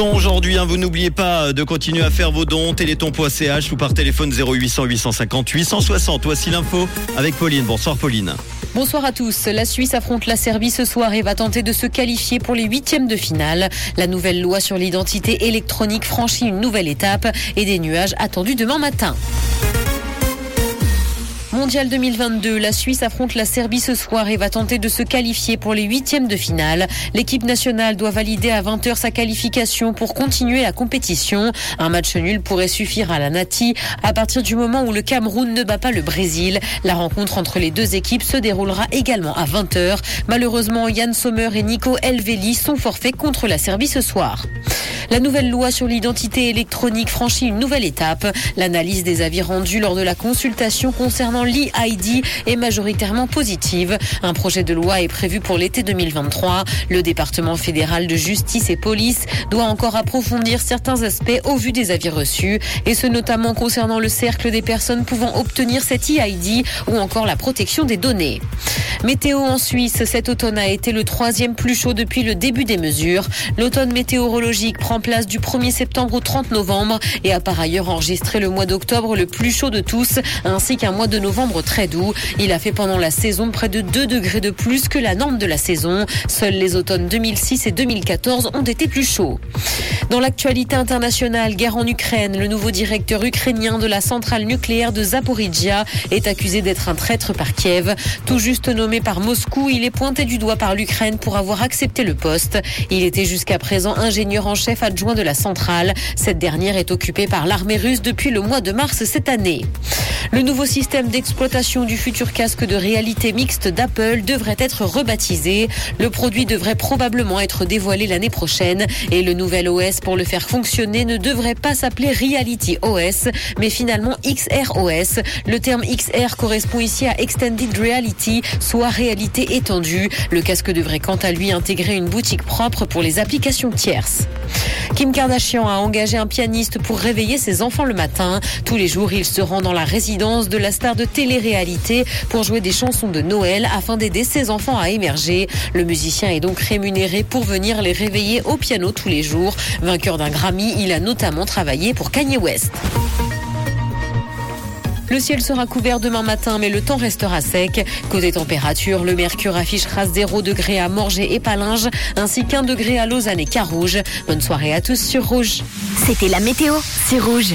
Aujourd'hui. Hein. Vous n'oubliez pas de continuer à faire vos dons. Téléthon.ch ou par téléphone 0800 850 860. Voici l'info avec Pauline. Bonsoir Pauline. Bonsoir à tous. La Suisse affronte la Serbie ce soir et va tenter de se qualifier pour les huitièmes de finale. La nouvelle loi sur l'identité électronique franchit une nouvelle étape et des nuages attendus demain matin. Mondial 2022, la Suisse affronte la Serbie ce soir et va tenter de se qualifier pour les huitièmes de finale. L'équipe nationale doit valider à 20h sa qualification pour continuer la compétition. Un match nul pourrait suffire à la Nati à partir du moment où le Cameroun ne bat pas le Brésil. La rencontre entre les deux équipes se déroulera également à 20h. Malheureusement, Yann Sommer et Nico Elveli sont forfaits contre la Serbie ce soir. La nouvelle loi sur l'identité électronique franchit une nouvelle étape. L'analyse des avis rendus lors de la consultation concernant l'e-ID est majoritairement positive. Un projet de loi est prévu pour l'été 2023. Le département fédéral de justice et police doit encore approfondir certains aspects au vu des avis reçus, et ce notamment concernant le cercle des personnes pouvant obtenir cet e-ID ou encore la protection des données. Météo en Suisse, cet automne a été le troisième plus chaud depuis le début des mesures. L'automne météorologique prend place du 1er septembre au 30 novembre et a par ailleurs enregistré le mois d'octobre le plus chaud de tous, ainsi qu'un mois de novembre très doux. Il a fait pendant la saison près de 2 degrés de plus que la norme de la saison. Seuls les automnes 2006 et 2014 ont été plus chauds. Dans l'actualité internationale, guerre en Ukraine, le nouveau directeur ukrainien de la centrale nucléaire de Zaporizhia est accusé d'être un traître par Kiev. Tout juste nommé par Moscou, il est pointé du doigt par l'Ukraine pour avoir accepté le poste. Il était jusqu'à présent ingénieur en chef adjoint de la centrale. Cette dernière est occupée par l'armée russe depuis le mois de mars cette année. Le nouveau système d'exploitation du futur casque de réalité mixte d'Apple devrait être rebaptisé. Le produit devrait probablement être dévoilé l'année prochaine et le nouvel OS pour le faire fonctionner ne devrait pas s'appeler Reality OS, mais finalement XR OS. Le terme XR correspond ici à Extended Reality, soit réalité étendue. Le casque devrait quant à lui intégrer une boutique propre pour les applications tierces. Kim Kardashian a engagé un pianiste pour réveiller ses enfants le matin. Tous les jours, il se rend dans la résidence de la star de télé-réalité pour jouer des chansons de Noël afin d'aider ses enfants à émerger. Le musicien est donc rémunéré pour venir les réveiller au piano tous les jours. Vainqueur d'un Grammy, il a notamment travaillé pour Kanye West. Le ciel sera couvert demain matin, mais le temps restera sec. Côté température, le mercure affichera 0 degré à Morges et Palinges, ainsi qu'un degré à Lausanne et Carouge. Bonne soirée à tous sur Rouge. C'était la météo, c'est Rouge.